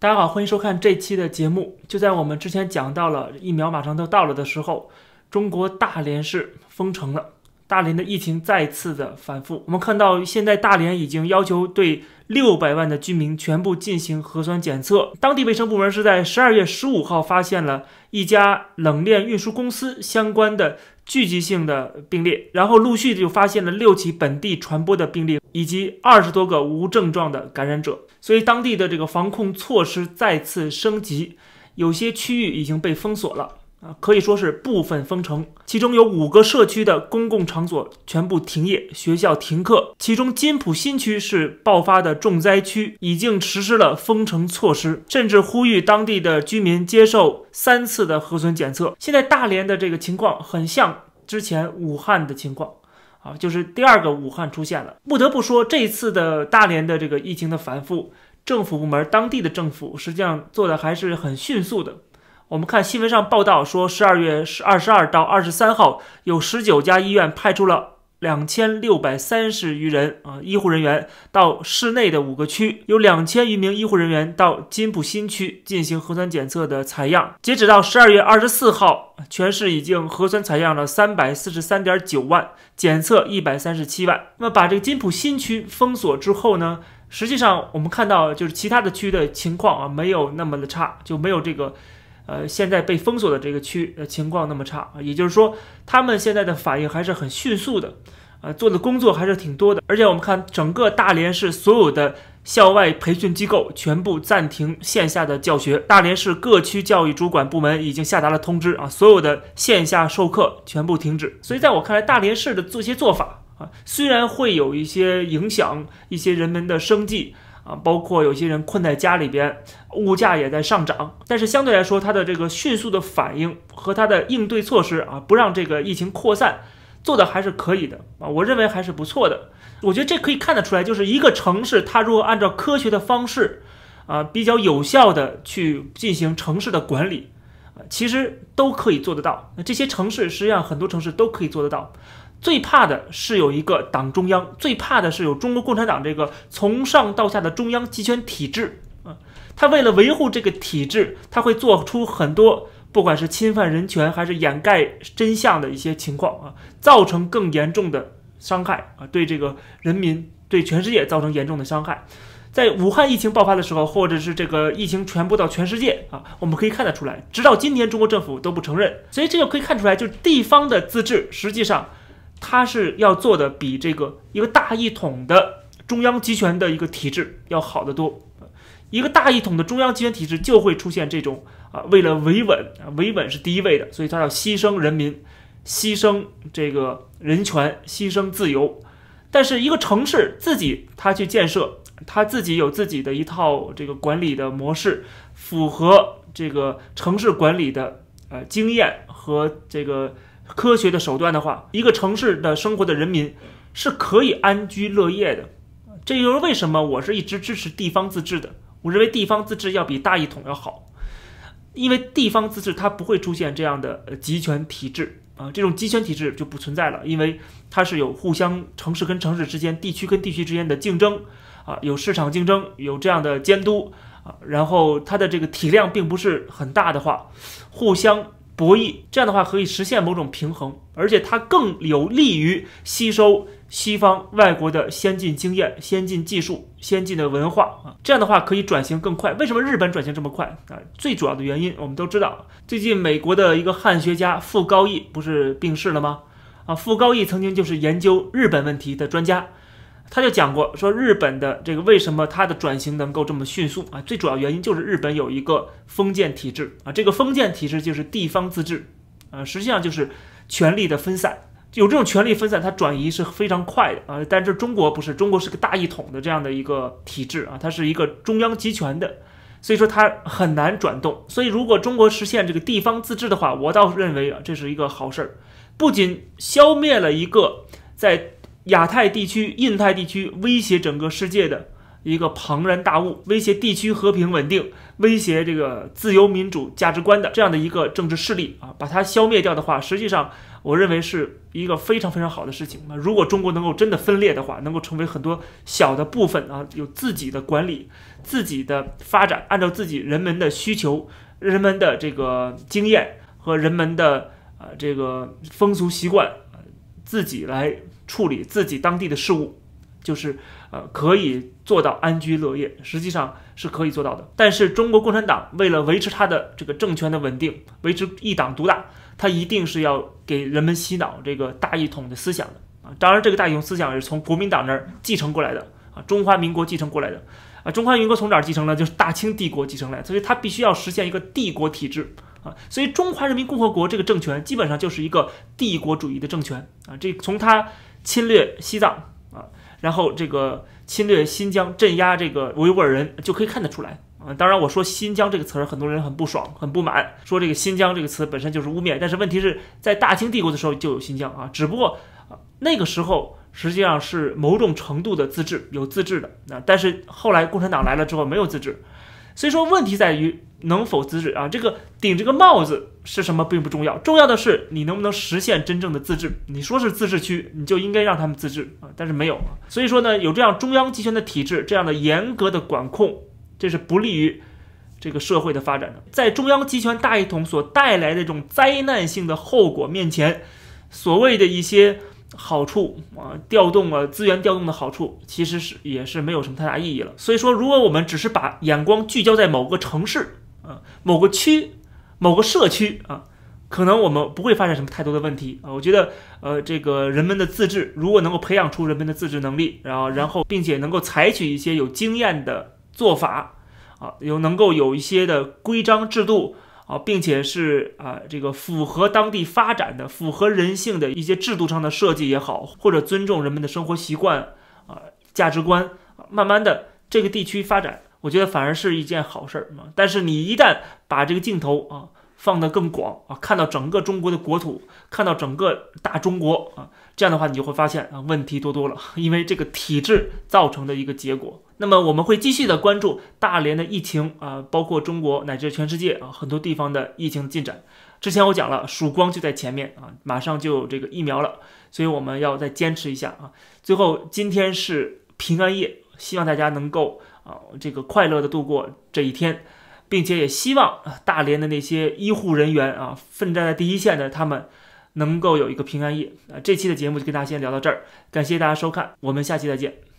大家好，欢迎收看这期的节目。就在我们之前讲到了疫苗马上都到了的时候，中国大连市封城了，大连的疫情再次的反复。我们看到现在大连已经要求对六百万的居民全部进行核酸检测。当地卫生部门是在十二月十五号发现了一家冷链运输公司相关的聚集性的病例，然后陆续就发现了六起本地传播的病例，以及二十多个无症状的感染者。所以当地的这个防控措施再次升级，有些区域已经被封锁了啊，可以说是部分封城。其中有五个社区的公共场所全部停业，学校停课。其中金浦新区是爆发的重灾区，已经实施了封城措施，甚至呼吁当地的居民接受三次的核酸检测。现在大连的这个情况很像之前武汉的情况。啊，就是第二个武汉出现了。不得不说，这次的大连的这个疫情的反复，政府部门、当地的政府实际上做的还是很迅速的。我们看新闻上报道说，十二月十二十二到二十三号，有十九家医院派出了。两千六百三十余人啊，医护人员到市内的五个区，有两千余名医护人员到金浦新区进行核酸检测的采样。截止到十二月二十四号，全市已经核酸采样了三百四十三点九万，检测一百三十七万。那么把这个金浦新区封锁之后呢，实际上我们看到就是其他的区的情况啊，没有那么的差，就没有这个。呃，现在被封锁的这个区的情况那么差啊，也就是说，他们现在的反应还是很迅速的，呃，做的工作还是挺多的。而且我们看整个大连市所有的校外培训机构全部暂停线下的教学，大连市各区教育主管部门已经下达了通知啊，所有的线下授课全部停止。所以在我看来，大连市的这些做法啊，虽然会有一些影响一些人们的生计。啊，包括有些人困在家里边，物价也在上涨，但是相对来说，它的这个迅速的反应和它的应对措施啊，不让这个疫情扩散，做的还是可以的啊，我认为还是不错的。我觉得这可以看得出来，就是一个城市，它如果按照科学的方式啊，比较有效的去进行城市的管理啊，其实都可以做得到。那这些城市实际上很多城市都可以做得到。最怕的是有一个党中央，最怕的是有中国共产党这个从上到下的中央集权体制啊！他为了维护这个体制，他会做出很多不管是侵犯人权还是掩盖真相的一些情况啊，造成更严重的伤害啊，对这个人民、对全世界造成严重的伤害。在武汉疫情爆发的时候，或者是这个疫情传播到全世界啊，我们可以看得出来，直到今天中国政府都不承认。所以这就可以看出来，就是地方的自治实际上。他是要做的比这个一个大一统的中央集权的一个体制要好得多。一个大一统的中央集权体制就会出现这种啊，为了维稳，维稳是第一位的，所以他要牺牲人民，牺牲这个人权，牺牲自由。但是一个城市自己他去建设，他自己有自己的一套这个管理的模式，符合这个城市管理的呃经验和这个。科学的手段的话，一个城市的生活的人民是可以安居乐业的。这就是为什么我是一直支持地方自治的。我认为地方自治要比大一统要好，因为地方自治它不会出现这样的集权体制啊，这种集权体制就不存在了，因为它是有互相城市跟城市之间、地区跟地区之间的竞争啊，有市场竞争，有这样的监督啊，然后它的这个体量并不是很大的话，互相。博弈这样的话可以实现某种平衡，而且它更有利于吸收西方外国的先进经验、先进技术、先进的文化啊。这样的话可以转型更快。为什么日本转型这么快啊？最主要的原因我们都知道，最近美国的一个汉学家傅高义不是病逝了吗？啊，傅高义曾经就是研究日本问题的专家。他就讲过，说日本的这个为什么它的转型能够这么迅速啊？最主要原因就是日本有一个封建体制啊，这个封建体制就是地方自治啊，实际上就是权力的分散。有这种权力分散，它转移是非常快的啊。但是中国不是，中国是个大一统的这样的一个体制啊，它是一个中央集权的，所以说它很难转动。所以如果中国实现这个地方自治的话，我倒认为啊，这是一个好事儿，不仅消灭了一个在亚太地区、印太地区威胁整个世界的一个庞然大物，威胁地区和平稳定，威胁这个自由民主价值观的这样的一个政治势力啊，把它消灭掉的话，实际上我认为是一个非常非常好的事情。那如果中国能够真的分裂的话，能够成为很多小的部分啊，有自己的管理、自己的发展，按照自己人们的需求、人们的这个经验和人们的呃这个风俗习惯，自己来处理自己当地的事务，就是呃可以做到安居乐业，实际上是可以做到的。但是中国共产党为了维持它的这个政权的稳定，维持一党独大，它一定是要给人们洗脑这个大一统的思想的啊。当然，这个大一统思想是从国民党那儿继承过来的啊，中华民国继承过来的啊。中华民国从哪儿继承呢？就是大清帝国继承来，所以它必须要实现一个帝国体制。啊，所以中华人民共和国这个政权基本上就是一个帝国主义的政权啊。这从它侵略西藏啊，然后这个侵略新疆、镇压这个维吾尔人就可以看得出来啊。当然，我说新疆这个词儿，很多人很不爽、很不满，说这个新疆这个词本身就是污蔑。但是问题是在大清帝国的时候就有新疆啊，只不过啊那个时候实际上是某种程度的自治，有自治的啊。但是后来共产党来了之后没有自治，所以说问题在于。能否自治啊？这个顶这个帽子是什么并不重要，重要的是你能不能实现真正的自治。你说是自治区，你就应该让他们自治啊，但是没有。所以说呢，有这样中央集权的体制，这样的严格的管控，这是不利于这个社会的发展的。在中央集权大一统所带来的这种灾难性的后果面前，所谓的一些。好处啊，调动啊资源调动的好处，其实是也是没有什么太大意义了。所以说，如果我们只是把眼光聚焦在某个城市某个区、某个社区啊，可能我们不会发生什么太多的问题啊。我觉得，呃，这个人们的自治，如果能够培养出人们的自治能力，然后然后并且能够采取一些有经验的做法啊，有能够有一些的规章制度。啊，并且是啊，这个符合当地发展的、符合人性的一些制度上的设计也好，或者尊重人们的生活习惯啊、价值观，慢慢的这个地区发展，我觉得反而是一件好事儿嘛。但是你一旦把这个镜头啊放得更广啊，看到整个中国的国土，看到整个大中国啊，这样的话你就会发现啊，问题多多了，因为这个体制造成的一个结果。那么我们会继续的关注大连的疫情啊，包括中国乃至全世界啊很多地方的疫情进展。之前我讲了，曙光就在前面啊，马上就有这个疫苗了，所以我们要再坚持一下啊。最后，今天是平安夜，希望大家能够啊这个快乐的度过这一天，并且也希望大连的那些医护人员啊，奋战在第一线的他们能够有一个平安夜啊。这期的节目就跟大家先聊到这儿，感谢大家收看，我们下期再见。